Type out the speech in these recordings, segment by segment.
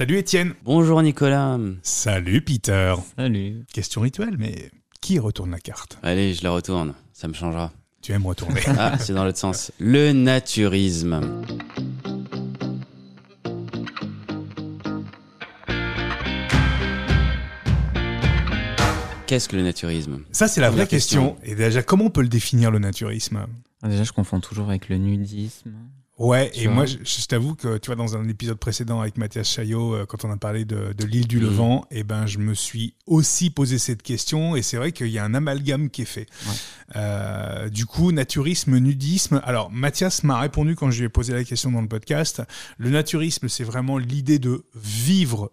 Salut Étienne. Bonjour Nicolas. Salut Peter. Salut. Question rituelle, mais qui retourne la carte? Allez, je la retourne, ça me changera. Tu aimes retourner. Ah, c'est dans l'autre sens. Le naturisme. Qu'est-ce que le naturisme? Ça, c'est la vraie question. Et déjà, comment on peut le définir, le naturisme? Ah, déjà, je confonds toujours avec le nudisme. Ouais, et vois? moi, je, je t'avoue que, tu vois, dans un épisode précédent avec Mathias Chaillot, euh, quand on a parlé de, de l'île du Mhm. Levant, et ben, je me suis aussi posé cette question, et c'est vrai qu'il y a un amalgame qui est fait. Ouais. Euh, du coup, naturisme, nudisme. Alors, Mathias m'a répondu quand je lui ai posé la question dans le podcast. Le naturisme, c'est vraiment l'idée de vivre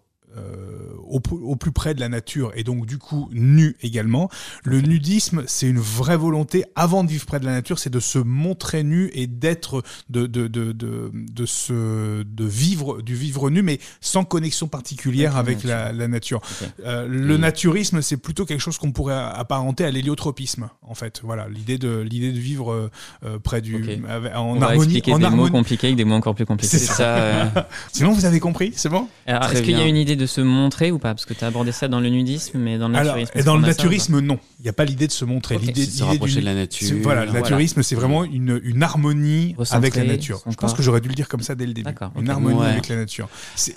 au, p- au plus près de la nature et donc du coup nu également. Le nudisme, c'est une vraie volonté avant de vivre près de la nature, c'est de se montrer nu et d'être de de de de de se de vivre du vivre nu mais sans connexion particulière Avec la avec la, la nature. Euh, le naturisme, c'est plutôt quelque chose qu'on pourrait apparenter à l'héliotropisme en fait. Voilà, l'idée de l'idée de vivre euh, euh, près du Ok. avec- en On va harmonie expliquer en des mots compliqués avec des mots encore plus compliqués. C'est C'est ça. euh, Sinon vous avez compris, c'est bon? Alors, Très est-ce qu'il y a une idée de se montrer ou pas Parce que tu as abordé ça dans le nudisme, mais dans le Alors, naturisme. et est-ce dans le ça naturisme, non. Il n'y a pas l'idée de se montrer. L'idée c'est de se rapprocher de la nature. Voilà, le Voilà. naturisme, c'est vraiment une, une harmonie Recentrer avec la nature. Je pense que j'aurais dû le dire comme ça dès le début. D'accord, Une harmonie Ouais. avec la nature.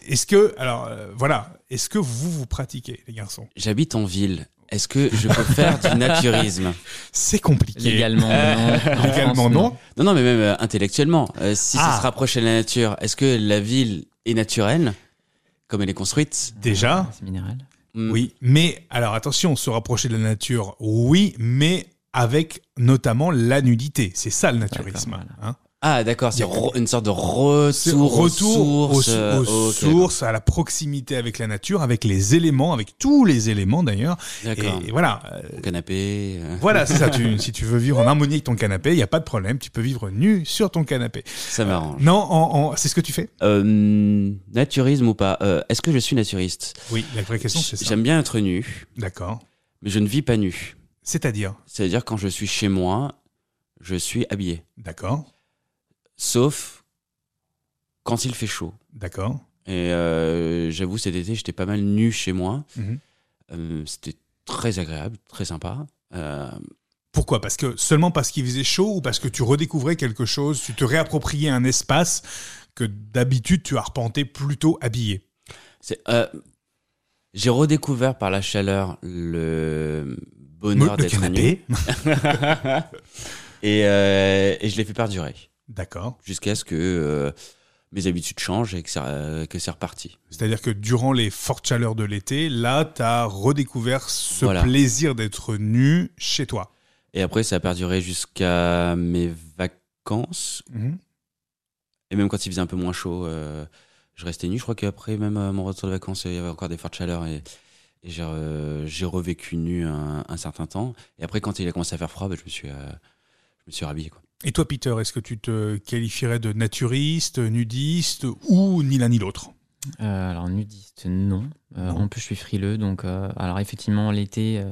Est-ce que, alors, euh, voilà, est-ce que vous vous pratiquez, les garçons? J'habite en ville. Est-ce que je peux faire du naturisme? C'est compliqué. Légalement, non. En Légalement, non. Non, non, mais même euh, intellectuellement. Euh, si Ah. ça se rapproche de la nature, est-ce que la ville est naturelle, comme elle est construite Déjà, C'est minéral. Hmm. oui. Mais, alors, attention, se rapprocher de la nature, oui, mais avec notamment la nudité. C'est ça le naturisme. Hein. Ah, d'accord, c'est a- une sorte de retour, aux retour aux, sources. euh, aux sources, à la proximité avec la nature, avec les éléments, avec tous les éléments d'ailleurs. D'accord. Et, et voilà, euh, Canapé. euh, voilà, c'est ça. Tu, si tu veux vivre en harmonie avec ton canapé, il y a pas de problème. Tu peux vivre nu sur ton canapé. Ça m'arrange. Non, c'est ce que tu fais? Euh, naturisme ou pas euh, Est-ce que je suis naturiste? Oui, la vraie question c'est ça. J'aime bien être nu, D'accord. mais je ne vis pas nu. C'est-à-dire, C'est-à-dire quand je suis chez moi, je suis habillé. d'accord, Sauf quand il fait chaud. d'accord. Et euh, j'avoue, cet été, j'étais pas mal nu chez moi. Mhm. Euh, C'était très agréable, très sympa. Euh, Pourquoi? Parce que seulement parce qu'il faisait chaud ou parce que tu redécouvrais quelque chose, tu te réappropriais un espace que d'habitude tu arpentais plutôt habillé? c'est, euh, J'ai redécouvert par la chaleur le bonheur d'être nu. Et, euh, et je l'ai fait perdurer. D'accord. Jusqu'à ce que euh, mes habitudes changent et que, euh, que c'est reparti. C'est-à-dire que durant les fortes chaleurs de l'été, là, tu as redécouvert ce Voilà. plaisir d'être nu chez toi. Et après, ça a perduré jusqu'à mes vacances. Mhm. Et même quand il faisait un peu moins chaud, euh, je restais nu. Je crois qu'après, même à mon retour de vacances, il y avait encore des fortes chaleurs. Et, et j'ai, euh, revécu nu un, un certain temps. Et après, quand il a commencé à faire froid, bah, je, me suis, euh, je me suis rhabillé. Quoi. Et toi, Peter, est-ce que tu te qualifierais de naturiste, nudiste ou ni l'un ni l'autre? Euh, alors, nudiste, non. Euh, Non. En plus, je suis frileux. Donc, euh, alors, effectivement, l'été,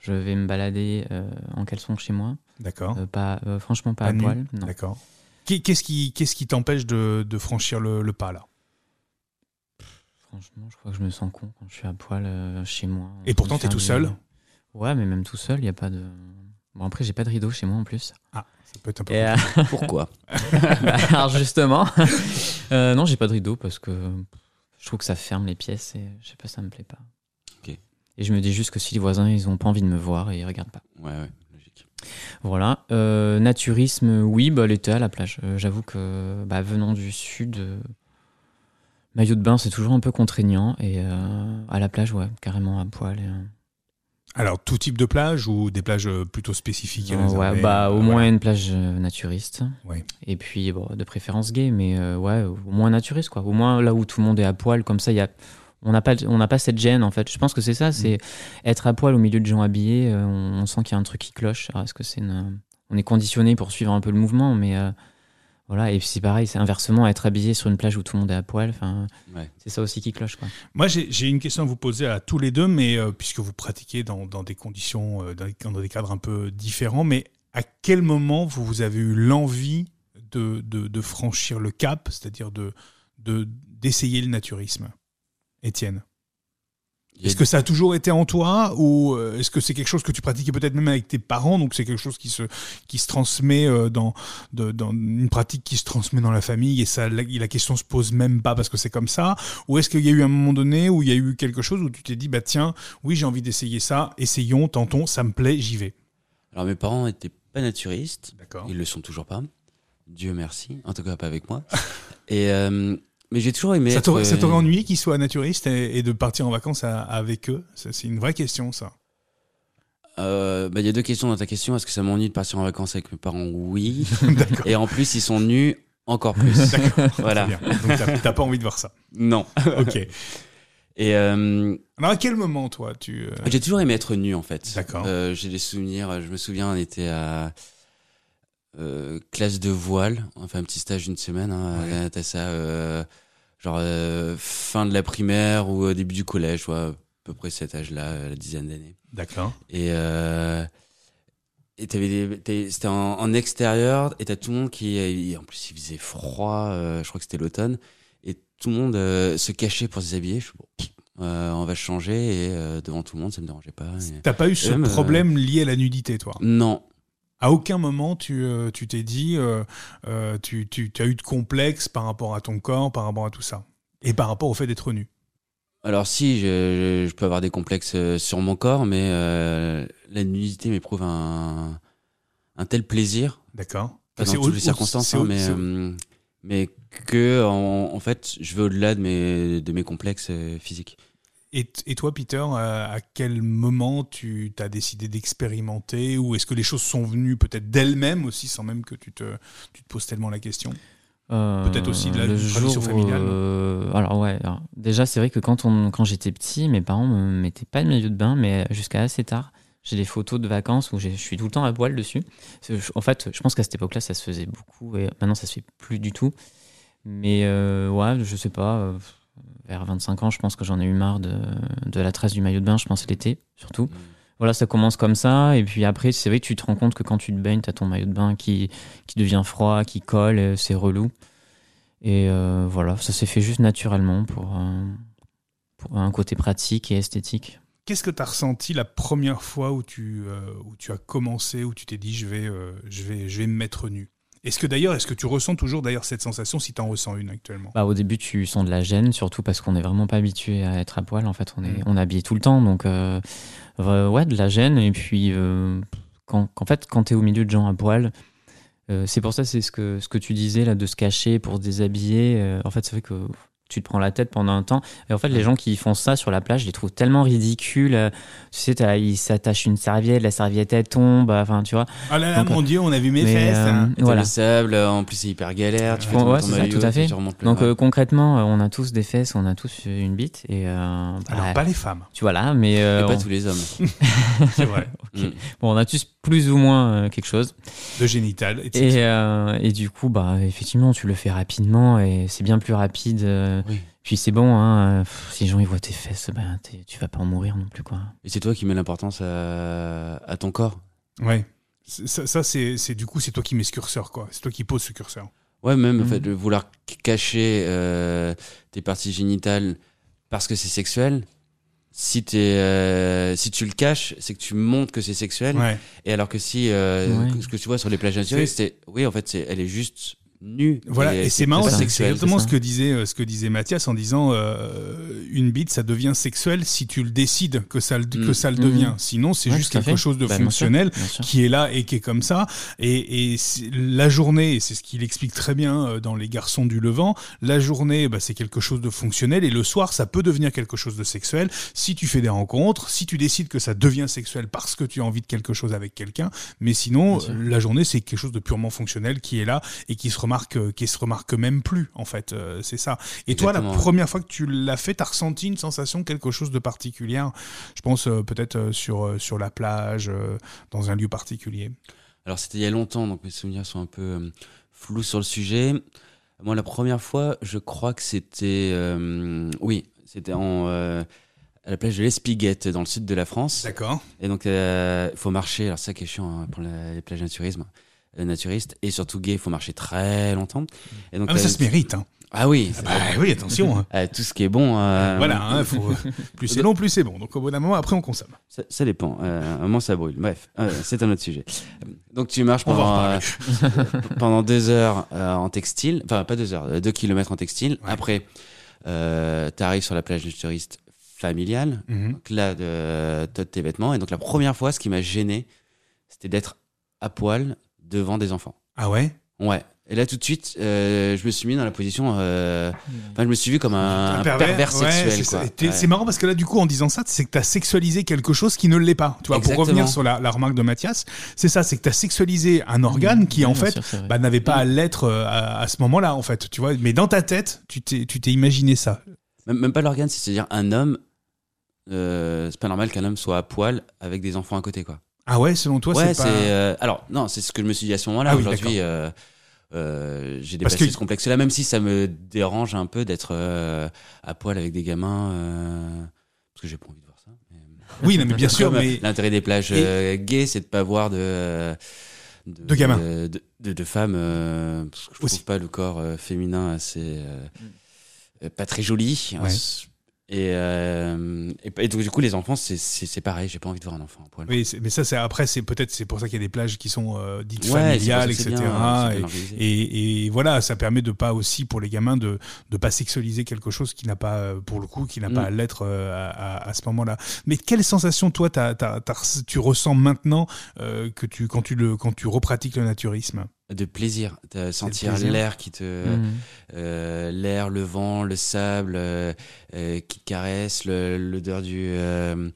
je vais me balader en caleçon chez moi. D'accord. Pas, franchement, pas Pas à poil. D'accord. Qu'est- Qu'est-ce qui qu'est-ce qui t'empêche de, de franchir le, le pas là? Franchement, je crois que je me sens con quand je suis à poil chez moi. Et pourtant, t'es tout seul? Ouais, mais même tout seul, il n'y a pas de. Bon, après, j'ai pas de rideau chez moi en plus. Ah, ça peut être un peu. Et, euh, Pourquoi? Bah, alors, justement, euh, non, j'ai pas de rideau parce que je trouve que ça ferme les pièces et je sais pas, ça me plaît pas. Ok. Et je me dis juste que si les voisins, ils ont pas envie de me voir et ils regardent pas. Ouais, ouais, logique. Voilà. Euh, naturisme, oui, bah, l'été à la plage. Euh, J'avoue que bah, venant du sud, euh, maillot de bain, c'est toujours un peu contraignant. Et euh, à la plage, ouais, carrément à poil. et, euh, Alors, tout type de plage ou des plages euh, plutôt spécifiques et non, réservées ouais, bah, au euh, moins voilà. une plage euh, naturiste. Ouais. Et puis, bon, de préférence gay, mais euh, ouais, au moins naturiste, quoi. Au moins là où tout le monde est à poil, comme ça, il y a. On n'a pas, on n'a pas cette gêne en fait. Je pense que c'est ça, c'est être à poil au milieu de gens habillés. on, on sent qu'il y a un truc qui cloche. Alors, Est-ce que c'est une- on est conditionné pour suivre un peu le mouvement, mais euh, voilà. Et puis c'est pareil, c'est inversement être habillé sur une plage où tout le monde est à poil. Enfin, Ouais. c'est ça aussi qui cloche, quoi. Moi, j'ai j'ai une question à vous poser à tous les deux, mais euh, puisque vous pratiquez dans, dans des conditions, euh, dans, des, dans des cadres un peu différents, mais à quel moment vous, vous avez eu l'envie de, de, de franchir le cap, c'est-à-dire de de- d'essayer le naturisme? Étienne Est-ce que ça a toujours été en toi ou euh, est-ce que c'est quelque chose que tu pratiquais peut-être même avec tes parents donc c'est quelque chose qui se qui se transmet euh, dans de- dans une pratique qui se transmet dans la famille et ça la, la question se pose même pas parce que c'est comme ça? Ou est-ce qu'il y a eu un moment donné où il y a eu quelque chose où tu t'es dit bah tiens oui j'ai envie d'essayer ça essayons tentons ça me plaît j'y vais. Alors mes parents étaient pas naturistes, ils le sont toujours pas. Dieu merci, en tout cas pas avec moi. Et euh, mais j'ai toujours aimé. ça t'aurait ça t'aurait euh, ennuyé qu'ils soient naturistes et, et de partir en vacances à- avec eux? C'est une vraie question ça euh, bah, Il y a deux questions dans ta question. Est-ce que ça m'ennuie de partir en vacances avec mes parents? Oui. d'accord Et en plus, ils sont nus encore plus. voilà. Très bien. donc t'as- t'as pas envie de voir ça? Non. ok Et euh, alors à quel moment toi tu euh, j'ai toujours aimé être nu en fait. D'accord. Euh, j'ai des souvenirs. Je me souviens, on était à euh, classe de voile. On fait un petit stage d'une semaine. Hein, Ouais. T'as ça, euh, genre euh, fin de la primaire ou au début du collège, vois, à peu près cet âge-là, euh, la dizaine d'années. D'accord. Et euh, et c'était en, en extérieur et t'as tout le monde qui en plus il faisait froid euh, je crois que c'était l'automne et tout le monde euh, se cachait pour se déshabiller je suis bon, euh, on va changer et euh, devant tout le monde ça me dérangeait pas et- T'as pas eu ce même, euh, problème lié à la nudité, toi? Non À aucun moment, tu euh, tu t'es dit, euh, euh, tu, tu, tu as eu de complexe par rapport à ton corps, par rapport à tout ça. Et par rapport au fait d'être nu. Alors si je, peux avoir des complexes euh, sur mon corps mais la nudité m'éprouve un un tel plaisir. D'accord. Enfin, dans toutes les circonstances hein, mais mais que en, en fait je vais au-delà de mes de mes complexes physiques Et, et toi, Peter, à, à quel moment tu as décidé d'expérimenter Ou est-ce que les choses sont venues peut-être d'elles-mêmes aussi, sans même que tu te, tu te poses tellement la question? Euh, Peut-être aussi de la tradition familiale, euh, alors ouais, alors, déjà c'est vrai que quand, on, quand j'étais petit, mes parents me mettaient pas de milieu de bain, mais jusqu'à assez tard. J'ai des photos de vacances où je suis tout le temps à poil dessus. En fait, je pense qu'à cette époque-là, ça se faisait beaucoup et maintenant ça se fait plus du tout. Mais euh, ouais, je sais pas, euh, vers 25 ans, je pense que j'en ai eu marre de, de la trace du maillot de bain, je pense l'été surtout. Voilà, ça commence comme ça, et puis après, c'est vrai que tu te rends compte que quand tu te baignes, t'as ton maillot de bain qui, qui devient froid, qui colle, euh, c'est relou. Et euh, voilà, ça s'est fait juste naturellement pour, un- pour un côté pratique et esthétique. Qu'est-ce que tu as ressenti la première fois où tu, euh, où tu as commencé, où tu t'es dit je vais, euh, je, vais, je vais me mettre nu? Est-ce que d'ailleurs, est-ce que tu ressens toujours d'ailleurs cette sensation si tu en ressens une actuellement? Bah, au début, tu sens de la gêne, surtout parce qu'on n'est vraiment pas habitué à être à poil. En fait, on est, Mm. on est habillé tout le temps, donc euh, ouais, de la gêne. Et puis, euh, quand, en fait, quand tu es au milieu de gens à poil, euh, c'est pour ça, c'est ce que, ce que tu disais là, de se cacher pour se déshabiller. en fait, c'est vrai que tu te prends la tête pendant un temps. Et en fait, les gens qui font ça sur la plage, je les trouve tellement ridicules. Tu sais, ils s'attachent une serviette, la serviette elle tombe. Enfin, tu vois. Ah là là, Donc, mon Dieu, on a vu mes mais, fesses euh, hein. Voilà. le sable, en plus c'est hyper galère. Tu fais Ouais, ton ça, maillot, tout à fait. tu remontes le Donc euh, concrètement, euh, on a tous des fesses, on a tous une bite. Et euh, Alors, bah, pas les femmes, tu vois là, mais euh, Et pas tous les hommes. c'est vrai. Mm. Bon, on a tous plus ou moins euh, quelque chose. De génital. Et Et, euh, et du coup, bah, effectivement, tu le fais rapidement et c'est bien plus rapide. Euh, Oui. Puis c'est bon, hein, pff, si les gens ils voient tes fesses, ben, tu vas pas en mourir non plus. Quoi. Et c'est toi qui mets l'importance à, à ton corps. Ouais. Ça, ça, c'est c'est- du coup, c'est toi qui mets ce curseur, quoi. C'est toi qui poses ce curseur. Ouais, même en Mhm. fait, de vouloir cacher euh, tes parties génitales parce que c'est sexuel. Si, euh, si tu le caches, c'est que tu montres que c'est sexuel. Ouais. Et alors que si, euh, Ouais. ce que tu vois sur les plages naturelles, c'est, oui, en fait, c'est, elle est juste Voilà, et c'est marrant, c'est exactement ce que disait euh, ce que disait Mathias en disant euh, une bite ça devient sexuel si tu le décides que ça le, que Mm. ça le Mm. devient. Sinon c'est Ouais, juste quelque fait. chose de Bah, bien sûr, fonctionnel bien sûr. qui est là et qui est comme ça. Et, et la journée, c'est ce qu'il explique très bien euh, dans Les Garçons du Levant, la journée, bah, c'est quelque chose de fonctionnel et le soir, ça peut devenir quelque chose de sexuel si tu fais des rencontres, si tu décides que ça devient sexuel parce que tu as envie de quelque chose avec quelqu'un. Mais sinon, sûr. la journée, c'est quelque chose de purement fonctionnel qui est là et qui se remarque, euh, qui se remarque même plus, en fait. Euh, c'est ça. Et toi, la première fois que tu l'as fait, t'as ressenti une sensation, quelque chose de particulière Je pense euh, peut-être sur, sur la plage, dans un lieu particulier. Alors c'était il y a longtemps, donc mes souvenirs sont un peu flous sur le sujet. Moi, la première fois, je crois que c'était, euh, oui, c'était en euh, à la plage de l'Espiguette, dans le sud de la France. D'accord. Et donc, il faut marcher. Alors ça qui est chiant hein, pour la- les plages naturisme, euh, naturistes, et surtout gay, il faut marcher très longtemps. Et donc, Ah, mais ça se mérite. Hein. Ah oui, Bah oui, attention. hein. euh, tout ce qui est bon. euh, Voilà, hein, faut- plus c'est long, plus c'est bon. Donc au bout d'un moment, après, on consomme. Ça, ça dépend. Euh, à un moment, ça brûle. Bref, euh, c'est un autre sujet. Donc, tu marches pendant, euh, pendant deux heures euh, en textile. Enfin, pas deux heures, euh, deux kilomètres en textile. Ouais. Après, euh, tu arrives sur la plage du touriste familiale. Mhm. Donc là, de, de tes vêtements. Et donc, la première fois, ce qui m'a gêné, c'était d'être à poil devant des enfants. Ah ouais? Ouais. Et là, tout de suite, euh, je me suis mis dans la position. euh, Enfin, je me suis vu comme un, un pervers, ouais, sexuel. c'est Ouais. Marrant parce que là, du coup, en disant ça, c'est que tu as sexualisé quelque chose qui ne l'est pas. Tu vois, pour revenir sur la, la remarque de Mathias, c'est ça, c'est que tu as sexualisé un organe qui, Oui, en fait, bah, n'avait pas à l'être euh, à, à ce moment-là, en fait. Tu vois, mais dans ta tête, tu t'es tu t'es imaginé ça. Même, même pas l'organe, c'est-à-dire un homme. euh, c'est pas normal qu'un homme soit à poil avec des enfants à côté, quoi. Ah ouais, selon toi, ouais, c'est pas. euh, alors, non, c'est ce que je me suis dit à ce moment-là. Ah oui, Aujourd'hui, euh, euh, j'ai dépassé que- ce complexe-là, même si ça me dérange un peu d'être euh, à poil avec des gamins. euh, parce que j'ai pas envie de voir ça. mais- Oui, non, mais bien sûr, euh, mais. L'intérêt des plages Et- gays, c'est de pas voir de. euh, De gamins. De, de, de- de femmes. euh, parce que je Aussi. trouve pas le corps féminin assez. euh, euh, pas très joli. Ouais. Et, euh, et, et donc, du coup, les enfants, c'est- pareil. J'ai pas envie de voir un enfant poil. Oui, mais ça, c'est après, c'est peut-être c'est pour ça qu'il y a des plages qui sont euh, dites Ouais, familiales, etc. bien, bien et-. Et, voilà, ça permet de pas aussi pour les gamins de de pas sexualiser quelque chose qui n'a pas euh, pour le coup qui n'a Mm. pas à l'être euh, à, à- ce moment-là. Mais quelle sensation toi tu ressens maintenant que tu quand tu le quand tu repratiques le naturisme? De plaisir, de sentir l'air qui te, Mhm. euh, l'air, le vent, le sable euh, euh, qui te caresse, l'odeur du, euh,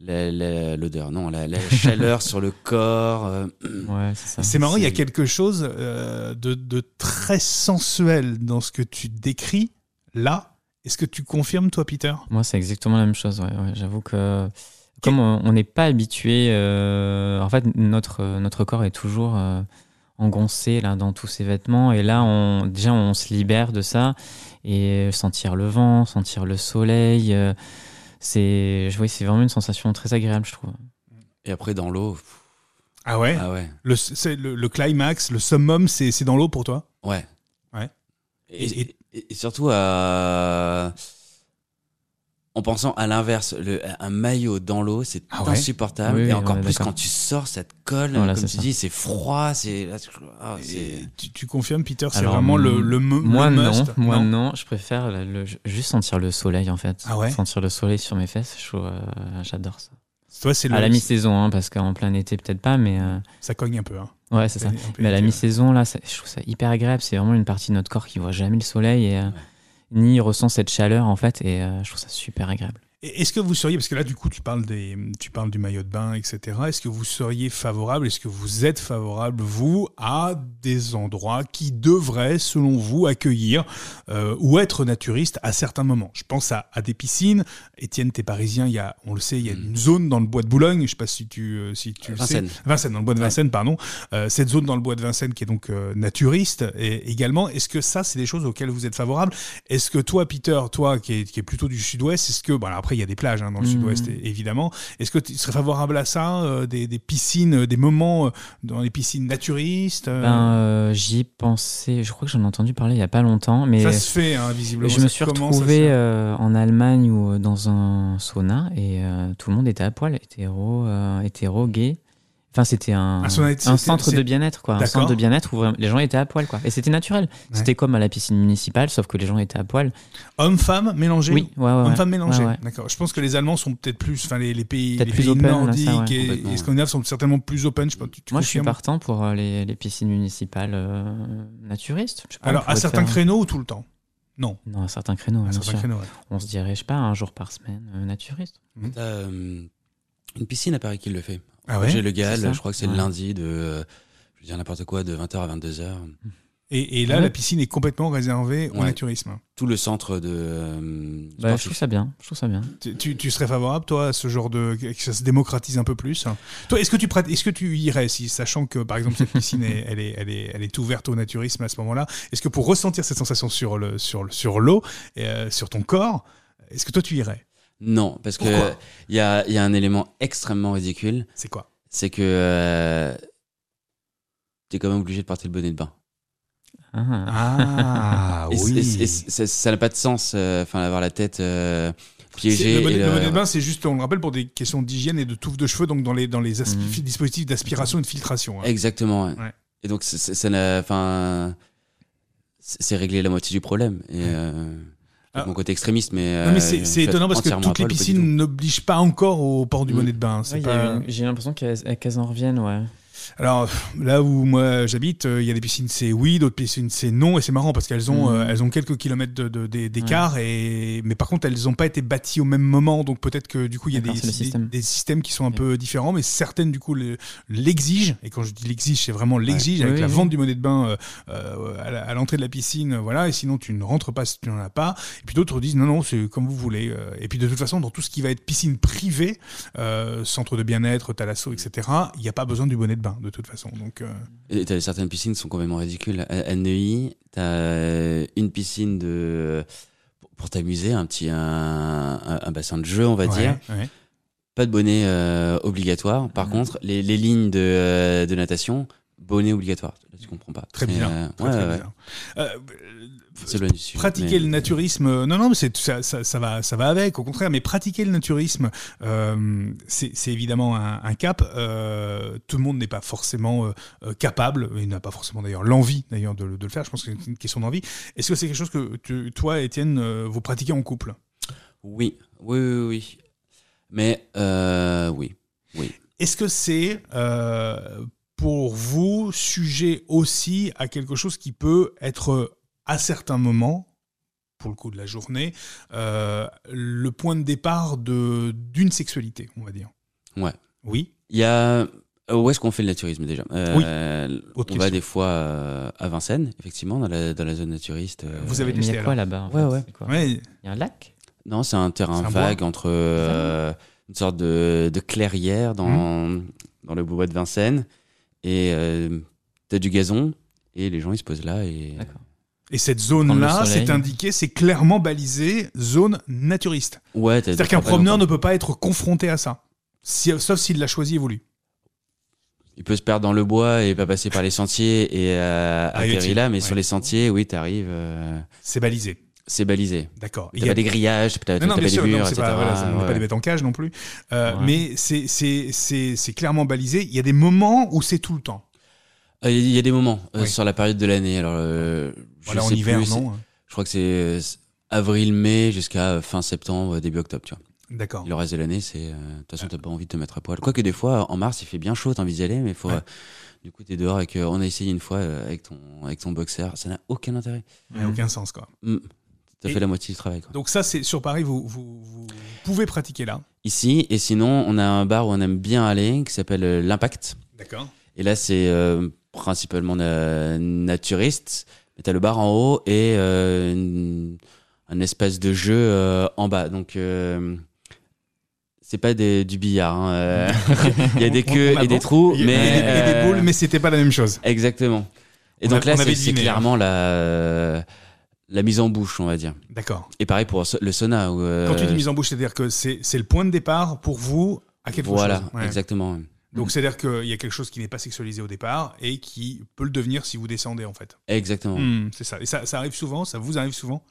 l'odeur, non, la, la chaleur sur le corps. euh, Ouais, c'est ça. C'est marrant, il y a quelque chose euh, de, de très sensuel dans ce que tu décris là. Est-ce que tu confirmes toi, Peter? Moi, c'est exactement la même chose. ouais, ouais. J'avoue que comme on on n'est pas habitué, euh, en fait, notre, notre corps est toujours euh, engoncé là, dans tous ses vêtements. Et là, on, déjà, on se libère de ça. Et sentir le vent, sentir le soleil, euh, c'est je vois, c'est vraiment une sensation très agréable, je trouve. Et après, dans l'eau, Ah ouais? ah ouais, Le, c'est le, le climax, le summum, c'est c'est dans l'eau pour toi? Ouais. Ouais. Et, Et- et- et surtout à. En pensant à l'inverse, le- un maillot dans l'eau, c'est Ah ouais insupportable. Oui, et encore plus quand tu sors, ça te colle. Voilà, comme c'est tu ça. dis, c'est froid. C'est ah, tu, tu confirmes, Peter C'est Alors, vraiment le, le, Moi le non, moi non, je préfère le- le- juste sentir le soleil en fait. Ah ouais sentir le soleil sur mes fesses, euh, j'adore ça. Toi, c'est À la mi-saison, hein, parce qu'en plein été peut-être pas, mais euh, Ça cogne un peu. Hein. ouais c'est ça. Mais à la mi-saison là, ça- je trouve ça hyper agréable. C'est vraiment une partie de notre corps qui voit jamais le soleil et euh, ni ressent cette chaleur en fait, et euh, je trouve ça super agréable. Est-ce que vous seriez, parce que là du coup tu parles, des, tu parles du maillot de bain, etc. Est-ce que vous seriez favorable, est-ce que vous êtes favorable, vous, à des endroits qui devraient, selon vous, accueillir euh, ou être naturistes à certains moments? Je pense à, à des piscines. Étienne, t'es parisien, il y a, on le sait, il y a Mm. une zone dans le bois de Boulogne, je sais pas si tu, euh, si tu le sais. Vincennes. Dans le bois de Ouais. Vincennes, pardon. Euh, cette zone dans le bois de Vincennes qui est donc naturiste et, également. Est-ce que ça, c'est des choses auxquelles vous êtes favorable? Est-ce que toi, Peter, toi qui est, qui est plutôt du sud-ouest, est-ce que, alors après, il y a des plages hein, dans le Mhm. sud-ouest, évidemment. Est-ce que tu serais favorable à ça euh, des, des piscines, euh, des moments euh, dans les piscines naturistes Ben, j'y ai pensé, je crois que j'en ai entendu parler il y a pas longtemps, mais Ça se fait, hein, visiblement. je me suis retrouvé en Allemagne ou dans un sauna et tout le monde était à poil, hétéro, hétéro, gay. Enfin, c'était un, centre de bien-être, quoi. Un centre de bien-être où les gens étaient à poil, quoi. Et c'était naturel. C'était comme à la piscine municipale, sauf que les gens étaient à poil. Hommes-femmes mélangés Oui, ouais, ouais. Hommes-femmes mélangés, Ouais, ouais. d'accord. Je pense que les Allemands sont peut-être plus, enfin les, les pays, les Peut-être plus pays open, là, ça, nordiques ouais. et, scandinaves sont certainement plus open. Je sais pas, tu, tu Moi, je suis partant pour euh, les, les piscines municipales euh, naturistes. Je sais pas, on Alors, à certains faire- créneaux ou tout le temps? Non, Non, à certains créneaux, à certains créneaux. On se sais pas, un jour par semaine, euh, naturiste. Euh, une piscine à Paris qui le fait. Ah ouais J'ai le ça je crois que c'est le lundi de, euh, je veux dire n'importe quoi, de 20h à 22h. Et, et là, Ouais. la piscine est complètement réservée au Ouais. naturisme. Tout le centre de. euh, Bah, je trouve ça bien. Je trouve ça bien. Tu, tu- tu serais favorable, toi, à ce genre de. que ça se démocratise un peu plus? Toi, est-ce que tu, prêtes- est-ce que tu irais, si, sachant que, par exemple, cette piscine, est, elle, est, elle, est, elle est ouverte au naturisme à ce moment-là, est-ce que pour ressentir cette sensation sur l'eau, sur, le- sur, l'eau et, euh, sur ton corps, est-ce que toi, tu irais? Non, parce que Pourquoi? il y a, y a un élément extrêmement ridicule, C'est quoi? C'est que euh, t'es quand même obligé de porter le bonnet de bain. Ah, Et oui. et ça- n'a pas de sens, euh, enfin, avoir la tête euh, piégée. Le bonnet, et le le- bonnet de bain, c'est juste, on le rappelle, pour des questions d'hygiène et de touffe de cheveux, donc dans les, dans les aspi- Mhm. dispositifs d'aspiration et de filtration. hein. Exactement. ouais. Ouais. Et donc, c'est- c'est- ça n'a, enfin, c'est c'est régler la moitié du problème. Et euh, Ah. Mon côté extrémiste, mais Non, mais euh, c'est être étonnant parce que toutes les piscines n'obligent pas encore au port du Mhm. bonnet de bain. Ouais, pas- une- J'ai l'impression qu'elles qu'elles en reviennent, ouais. Alors là où moi j'habite, euh, il y a des piscines c'est oui, d'autres piscines c'est non, et c'est marrant parce qu'elles ont Mhm. euh, elles ont quelques kilomètres de- de- d'écart et mais par contre elles n'ont pas été bâties au même moment, donc peut-être que du coup il y a des, des- système. des systèmes qui sont un peu différents, mais certaines du coup le- l'exigent. Et quand je dis l'exige, c'est vraiment l'exige avec Oui, la oui. vente du bonnet de bain euh, à l'entrée de la piscine, voilà. Et sinon tu ne rentres pas si tu n'en as pas. Et puis d'autres disent non non c'est comme vous voulez. Et puis de toute façon dans tout ce qui va être piscine privée, centre de bien-être, thalasso, etc. Il n'y a pas besoin du bonnet de bain de toute façon. Donc euh, Et t'as certaines piscines qui sont complètement ridicules. À à Neuilly, t'as euh, une piscine de pour- t'amuser, un petit un, bassin de jeu, on va ouais, dire. ouais. Pas de bonnet euh, obligatoire. Par Mhm. contre, les, les lignes de, de natation, bonnet obligatoire. Là, tu comprends pas. Très bizarre. euh, Très, ouais, très ouais. Euh, pratiquer mais- le naturisme, euh, non, non, mais c'est ça, ça, ça va, ça va avec. Au contraire, mais pratiquer le naturisme, euh, c'est c'est évidemment un, un cap. Euh, tout le monde n'est pas forcément capable, et n'a pas forcément d'ailleurs l'envie d'ailleurs de, le- de le faire. Je pense que c'est une question d'envie. Est-ce que c'est quelque chose que tu- toi, Étienne, vous pratiquez en couple? Oui, oui, oui, oui. Mais oui, oui. Est-ce que c'est euh, pour vous sujet aussi à quelque chose qui peut être à certains moments, pour le coup de la journée, euh, le point de départ de d'une sexualité, on va dire Ouais. Oui. Il y a euh, où est-ce qu'on fait le naturisme déjà? Euh, On Autre va question. des fois euh, à Vincennes, effectivement, dans la, dans la zone naturiste. euh. Vous avez Mais il y testé a quoi là-bas Ouais, fait? ouais. C'est quoi? Ouais. Il y a un lac? Non, c'est un terrain bois. vague entre euh, une sorte de, de clairière dans, Mmh. dans le bois de Vincennes. Et euh, t'as du gazon. Et les gens, ils se posent là. Et... Et cette zone-là, c'est indiqué, c'est clairement balisé zone naturiste. Ouais, t'as- C'est-à-dire qu'un promeneur ne peut pas être confronté à ça, Si- sauf s'il l'a choisi et voulu. Il peut se perdre dans le bois et pas passer par les sentiers et euh, Arriver atterrir là. Mais ouais. sur les sentiers, oui, t'arrives. euh, C'est balisé. C'est balisé. D'accord. T'as pas des grillages, t'as Non, bien des sûr, non, murs, etc. pas, voilà, ça, on n'est Ouais. pas des bêtes en cage non plus. Euh, Ouais. Mais c'est- clairement balisé. Il y a des moments où c'est tout le temps. Euh, Il y a des moments euh, Oui. sur la période de l'année. Alors, euh, je Voilà, en sais hiver, plus, c'est- non hein. Je crois que c'est euh, avril-mai jusqu'à fin septembre, début octobre, tu vois. D'accord. Le reste de l'année, c'est. euh, De toute façon, t'as pas envie de te mettre à poil. Quoique des fois, en mars, il fait bien chaud, t'as envie d'y aller, mais faut. Ouais. euh, du coup, t'es dehors et que on a essayé une fois euh, avec ton, avec ton boxer. Ça n'a aucun intérêt. Il a aucun sens, quoi. Mm. Et- fait la moitié du travail, quoi. Donc ça, c'est sur Paris, vous, vous, vous pouvez pratiquer là. Ici, et sinon, on a un bar où on aime bien aller qui s'appelle euh, l'Impact. D'accord. Et là, c'est euh, principalement na- naturiste. Mais t'as le bar en haut et euh, une- un espace de jeu euh, en bas. Donc, c'est pas des- du billard. hein. Il y a des on- queues on a et des trous, Il y a- mais a des- des boules, mais c'était pas la même chose. exactement. Et On donc a- là, c'est clairement la la mise en bouche, on va dire. D'accord. Et pareil pour le sauna. Où, euh, Quand tu dis mise en bouche, c'est-à-dire que c'est le point de départ pour vous à quelque voilà, chose. Ouais. exactement. Donc c'est-à-dire qu'il y a quelque chose qui n'est pas sexualisé au départ et qui peut le devenir si vous descendez en fait. Exactement. Hmm, c'est ça. Et ça, ça arrive souvent, ça vous arrive souvent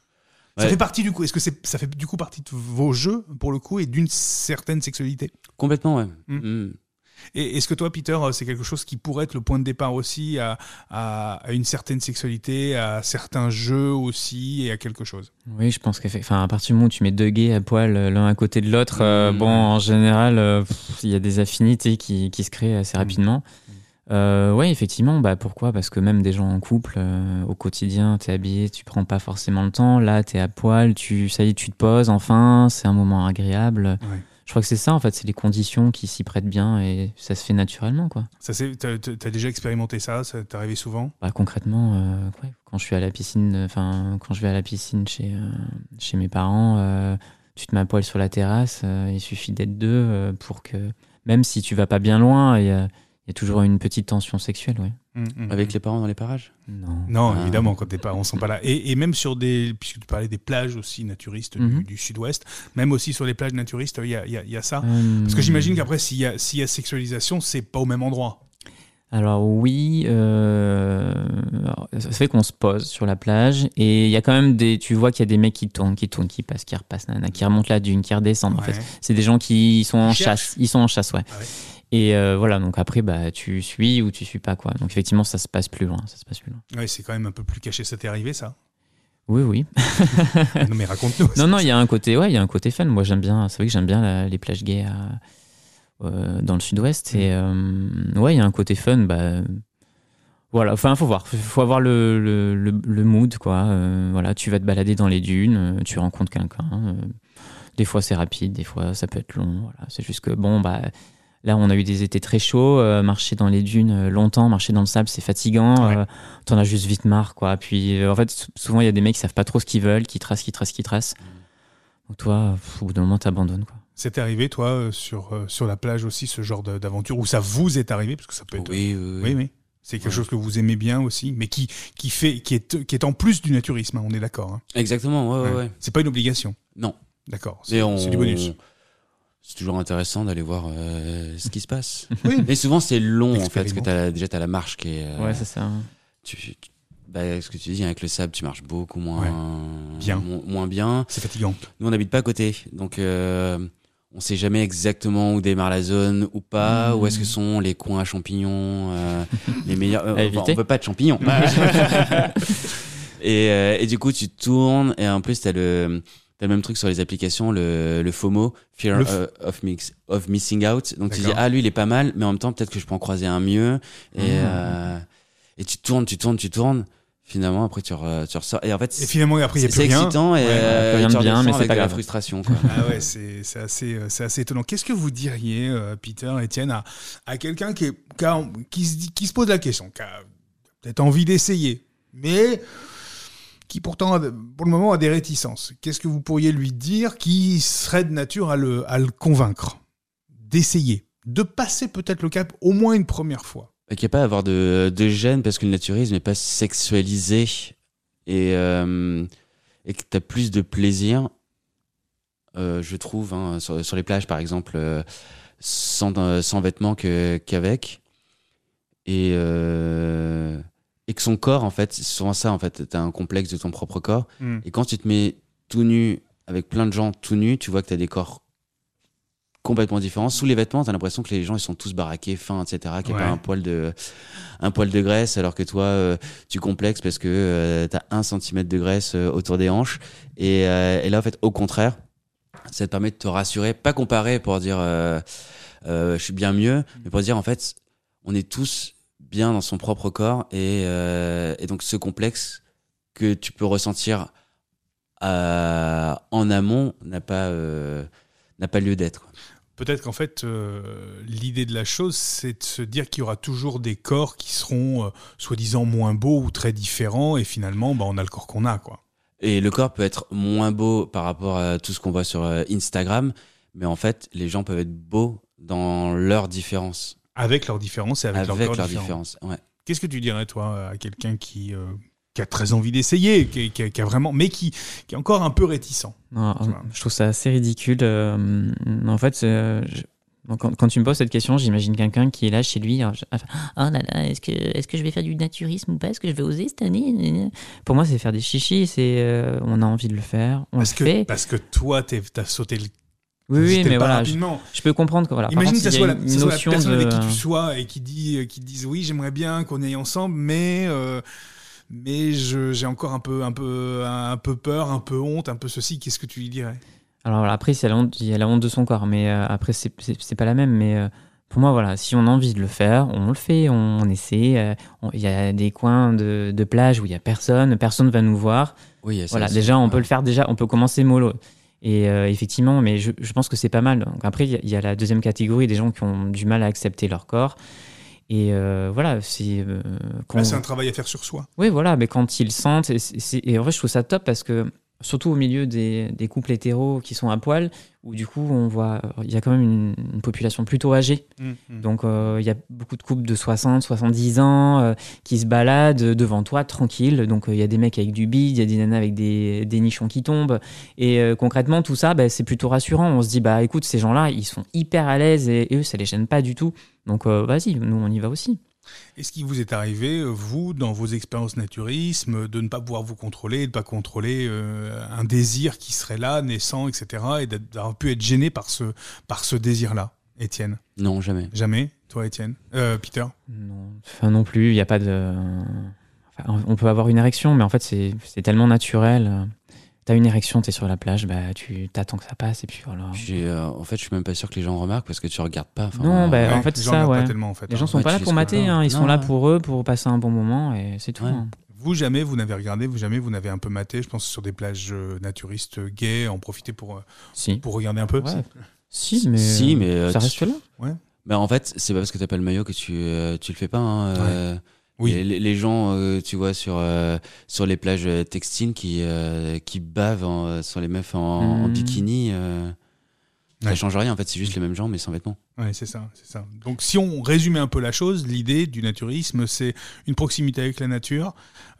Ça fait partie du coup. Est-ce que ça fait du coup partie de vos jeux pour le coup et d'une certaine sexualité? Complètement, ouais. Mm. Mm. Et est-ce que toi, Peter, euh, c'est quelque chose qui pourrait être le point de départ aussi à, à, à une certaine sexualité, à certains jeux aussi et à quelque chose? Oui, je pense qu'à à partir du moment où tu mets deux gays à poil euh, l'un à côté de l'autre, euh, Mm. bon, en général, euh, il y a des affinités qui, qui se créent assez rapidement. Euh, ouais, effectivement, bah pourquoi? Parce que même des gens en couple, euh, au quotidien, t'es habillé, tu prends pas forcément le temps. Là, t'es à poil, tu, ça y est, tu te poses. Enfin, c'est un moment agréable. Ouais. Je crois que c'est ça, en fait, c'est les conditions qui s'y prêtent bien et ça se fait naturellement, quoi. Ça, c'est, t'as, déjà expérimenté ça? Ça t'est arrivé souvent? Bah, concrètement, euh, ouais, quand je suis à la piscine, enfin quand je vais à la piscine chez euh, chez mes parents, euh, tu te mets à poil sur la terrasse. euh, il suffit d'être deux euh, pour que même si tu vas pas bien loin, il y a, il y a toujours une petite tension sexuelle, ouais. Mm, mm, Avec les parents dans les parages Non. Non, Ah. évidemment, quand tes parents sont pas là. Et, et même sur des, puisque tu parlais des plages aussi naturistes du, Mhm. du sud-ouest, même aussi sur les plages naturistes, il y a, il y a- il y a ça. Euh, Parce que j'imagine qu'après, s'il y, a- s'il y a sexualisation, c'est pas au même endroit. Alors oui, euh, ça fait qu'on se pose sur la plage et il y a quand même des, tu vois qu'il y a des mecs qui tournent, qui tournent, qui passent, qui repassent, qui remontent la dune, qui redescendent. En fait, c'est des gens qui sont en chasse, ils sont en chasse, ouais. Ah ouais. Et euh, voilà, donc après, bah, tu suis ou tu suis pas quoi. Donc effectivement, ça se passe plus loin, ça se passe plus loin. Ouais, c'est quand même un peu plus caché. Ça t'est arrivé, ça? Oui, oui. Non, mais raconte-nous. Non, non, il y a un côté, ouais, il y a un côté fun. Moi, j'aime bien. C'est vrai que j'aime bien la- les plages gays à- euh, dans le Sud-Ouest. Et euh, ouais, il y a un côté fun. Bah, voilà. Enfin, faut voir. Faut avoir le, le, le, le mood, quoi. Euh, voilà, tu vas te balader dans les dunes, tu rencontres quelqu'un. des fois, c'est rapide, des fois, ça peut être long. Voilà, c'est juste que bon, bah. Là, on a eu des étés très chauds. euh, marcher dans les dunes euh, longtemps, marcher dans le sable, c'est fatigant. Ouais. euh, T'en as juste vite marre, quoi. Puis, euh, en fait, sou- souvent, il y a des mecs qui savent pas trop ce qu'ils veulent, qui tracent, qui tracent, qui tracent. Donc, toi, pff, au bout d'un moment, t'abandonnes, quoi. C'est arrivé, toi, euh, sur, euh, sur la plage aussi, ce genre d'aventure où ça vous est arrivé Parce que ça peut être. Oui, oui, Oui, oui. C'est quelque Ouais. chose que vous aimez bien aussi, mais qui, qui, fait, qui, est, qui est en plus du naturisme, hein, on est d'accord. hein. Exactement, ouais, ouais. C'est pas une obligation. Non. D'accord. Mais C'est on- c'est du bonus. C'est toujours intéressant d'aller voir euh, ce qui se passe. Oui. Mais souvent, c'est long, en fait, parce que t'as, déjà, tu as la marche qui est. euh, Ouais, c'est ça. tu, tu- bah, ce que tu dis, avec le sable, tu marches beaucoup moins Bien. mo- moins bien. C'est fatigant. Nous, on n'habite pas à côté. Donc, euh, on sait jamais exactement où démarre la zone ou pas, où est-ce que sont les coins à champignons, euh, les meilleurs. À on, veut pas de champignons. et, et du coup, tu tournes et en plus, tu as le. T'as le même truc sur les applications, le, le FOMO, Fear Le f- of, mix, of Missing Out. Donc tu dis, ah lui il est pas mal, mais en même temps peut-être que je peux en croiser un mieux. Et, Mhm. euh, et tu tournes, tu tournes, tu tournes. Finalement, après tu, re- tu ressors. Et en fait, Et finalement, après, il n'y a c'est plus c'est rien. excitant et Ouais, euh, rien de tu bien, mais c'est avec pas de la grave. frustration. Quoi. Ah ouais, c'est c'est assez, euh, c'est assez étonnant. Qu'est-ce que vous diriez, euh, Peter, Étienne, à, à quelqu'un qui, est- qui, a- qui se dit- qui se pose la question, qui a peut-être envie d'essayer, mais qui pourtant, pour le moment, a des réticences Qu'est-ce que vous pourriez lui dire qui serait de nature à le, convaincre d'essayer, de passer peut-être le cap au moins une première fois? Et qu'il n'y a pas à avoir de, de gêne parce que le naturisme n'est pas sexualisé et, euh, que tu as plus de plaisir, euh, je trouve, hein, sur, les plages par exemple, euh, sans, vêtements qu'avec. Et, et que son corps, en fait, c'est souvent ça, en fait, tu as un complexe de ton propre corps. Et quand tu te mets tout nu avec plein de gens tout nus, tu vois que tu as des corps complètement différents. Sous les vêtements, tu as l'impression que les gens ils sont tous baraqués, fins, etc. Qu'il n'y a Ouais. pas un poil, de, un poil de graisse, alors que toi, euh, tu complexes parce que tu as un centimètre de graisse euh, autour des hanches. Et, euh, et là, en fait, au contraire, ça te permet de te rassurer, pas comparer pour dire euh, euh, je suis bien mieux, mais pour dire en fait, on est tous bien dans son propre corps et, euh, et donc ce complexe que tu peux ressentir à- en amont n'a pas euh, n'a pas lieu d'être. Peut-être qu'en fait, euh, l'idée de la chose, c'est de se dire qu'il y aura toujours des corps qui seront euh, soi-disant moins beaux ou très différents, et finalement, bah, on a le corps qu'on a, quoi. Et le corps peut être moins beau par rapport à tout ce qu'on voit sur euh, Instagram, mais en fait, les gens peuvent être beaux dans leur différence, Avec leurs différences et avec, avec, leurs corps leur différents. différence. Ouais. Qu'est-ce que tu dirais, toi, à quelqu'un qui, euh, qui a très envie d'essayer, qui, qui a- qui a vraiment, mais qui, qui est encore un peu réticent Non, Tu je trouve ça assez ridicule. euh, en fait, euh, je- quand, quand tu me poses cette question, j'imagine quelqu'un qui est là chez lui. je- enfin, Oh là là, est-ce que, est-ce que je vais faire du naturisme ou pas? Est-ce que je vais oser cette année? Pour moi, c'est faire des chichis. C'est, euh, on a envie de le faire, on parce le que, fait. parce que toi, t'es- t'as sauté le Oui, oui, mais voilà, je, peux comprendre que voilà. Imagine contre, que ça il y a soit, la, une ça soit la notion personne de- avec qui tu sois et qui, dit, euh, qui dise oui, j'aimerais bien qu'on aille ensemble, mais, euh, mais je- j'ai encore un peu, un, peu, un peu peur, un peu honte, un peu ceci. Qu'est-ce que tu lui dirais? Alors voilà, après, c'est la honte, il y a la honte de son corps, mais euh, après, c'est- pas la même. Mais euh, pour moi, voilà, si on a envie de le faire, on le fait, on, on essaie. euh, on- Il y a des coins de, de plage où il y a personne, personne va nous voir. Oui, il y a ça Voilà, déjà, on Ouais. peut le faire, déjà, on peut commencer mollo. Et euh, effectivement, mais je, je pense que c'est pas mal. Donc après, il y, a- il y a la deuxième catégorie des gens qui ont du mal à accepter leur corps. Et euh, voilà, c'est. euh, c'est un travail à faire sur soi. oui, voilà, mais quand ils sentent, et en vrai, je trouve ça top parce que, surtout au milieu des, des couples hétéros qui sont à poil, où du coup, on voit, il y a quand même une, une population plutôt âgée. Donc, euh, il y a beaucoup de couples de 60, 70 ans euh, qui se baladent devant toi tranquille. Donc, euh, il y a des mecs avec du bide, il y a des nanas avec des, des nichons qui tombent. Et concrètement, tout ça, bah, c'est plutôt rassurant. On se dit, bah écoute, ces gens-là, ils sont hyper à l'aise et, et eux, ça les gêne pas du tout. Donc, vas-y, nous, on y va aussi. Est-ce qu'il vous est arrivé, vous, dans vos expériences naturisme, de ne pas pouvoir vous contrôler, de ne pas contrôler euh, un désir qui serait là, naissant, etc., et d'avoir pu être gêné par ce, par ce désir-là, Étienne? Non, jamais. Jamais? Toi, Étienne? Euh, Peter? Non, enfin, non plus, il n'y a pas de... on peut avoir une érection, mais en fait, c'est tellement naturel. T'as une érection, t'es sur la plage, bah tu t'attends que ça passe et puis voilà. Euh, en fait, je suis même pas sûr que les gens remarquent parce que tu regardes pas. non, bah, en fait, ça, ouais. les gens sont pas là pour mater, hein, ils sont là pour eux, pour passer un bon moment et c'est tout. Hein. Vous jamais, vous n'avez regardé, vous jamais, vous n'avez un peu maté, je pense sur des plages euh, naturistes gays, en profiter pour si. pour regarder un peu. Si, mais, si, mais ça reste là. Ouais. Bah, en fait, c'est pas parce que t'as pas le maillot que tu tu le fais pas. Hein, oui. les, gens, euh, tu vois, sur, euh, sur les plages textiles qui, euh, qui bavent sur les meufs en, mmh. bikini, ça change rien. En fait, c'est juste les mêmes gens, mais sans vêtements. Ouais, c'est ça, c'est ça. Donc, si on résumait un peu la chose, l'idée du naturisme, c'est une proximité avec la nature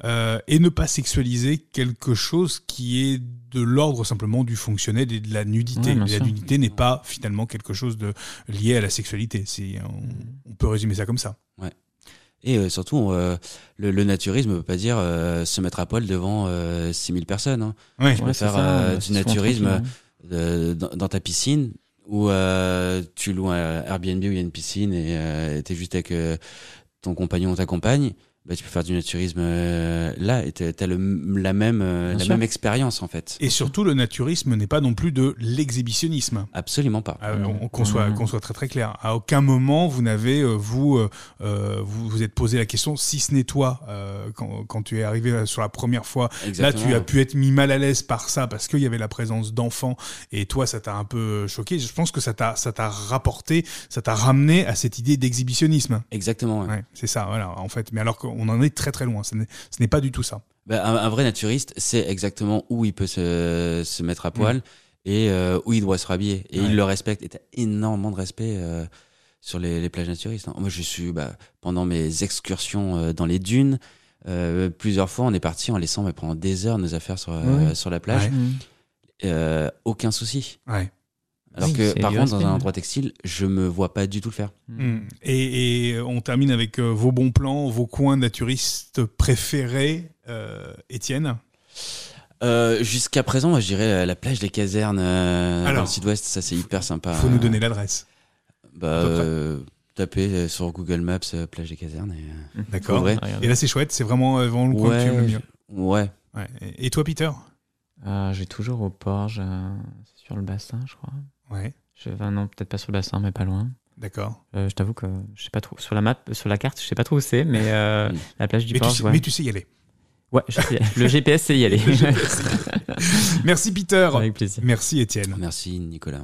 et ne pas sexualiser quelque chose qui est de l'ordre simplement du fonctionnel et de la nudité. la nudité n'est pas finalement quelque chose de lié à la sexualité. On, on peut résumer ça comme ça. Ouais. Et euh, surtout, euh, le, naturisme ne veut pas dire euh, se mettre à poil devant 6000 personnes. Hein. Ouais, tu peux faire du naturisme dans, ta piscine où tu loues un Airbnb où il y a une piscine et tu es juste avec ton compagnon ou ta compagne bah, tu peux faire du naturisme euh, là et tu as la même, euh, la même expérience en fait. Et surtout, le naturisme n'est pas non plus de l'exhibitionnisme. Absolument pas. Ah, qu'on soit, qu'on soit très très clair. À aucun moment vous n'avez, euh, vous, vous vous êtes posé la question, si ce n'est toi, quand, quand, tu es arrivé sur la première fois, là tu as pu être mis mal à l'aise par ça parce qu'il y avait la présence d'enfants et toi ça t'a un peu choqué. Je pense que ça t'a rapporté, ça t'a ramené à cette idée d'exhibitionnisme. Exactement. Ouais. c'est ça, voilà, en fait. Mais alors que on en est très très loin. Ce n'est pas du tout ça. Bah, un, vrai naturiste sait exactement où il peut se, mettre à poil mm. et euh, où il doit se rhabiller. Et il le respecte. Et tu énormément de respect euh, sur les, plages naturistes. Hein. Moi, je suis bah, pendant mes excursions euh, dans les dunes. plusieurs fois, on est parti en laissant pendant des heures nos affaires sur, sur la plage. aucun souci. Alors que par contre, dans un endroit textile, je me vois pas du tout le faire. Hmm. Et, on termine avec euh, vos bons plans, vos coins naturistes préférés, euh, Étienne? Euh, Jusqu'à présent, moi, je dirais la plage des casernes dans le sud-ouest, ça c'est hyper sympa. Faut nous donner l'adresse. Bah, taper sur Google Maps plage des casernes. D'accord. Et là, c'est chouette, c'est vraiment, vraiment le coin que tu aimes le mieux. Ouais. ouais. Et toi, Peter? J'ai toujours au port, sur le bassin, je crois. Ouais. Je, non, peut-être pas sur le bassin, mais pas loin. D'accord. Euh, je t'avoue que je sais pas trop. Sur la map, sur la carte, je sais pas trop où c'est, mais euh, la plage du mais port. Tu sais, Mais tu sais y aller. Ouais, le GPS sait y aller. Merci Peter. Avec plaisir. Merci Étienne. Merci Nicolas.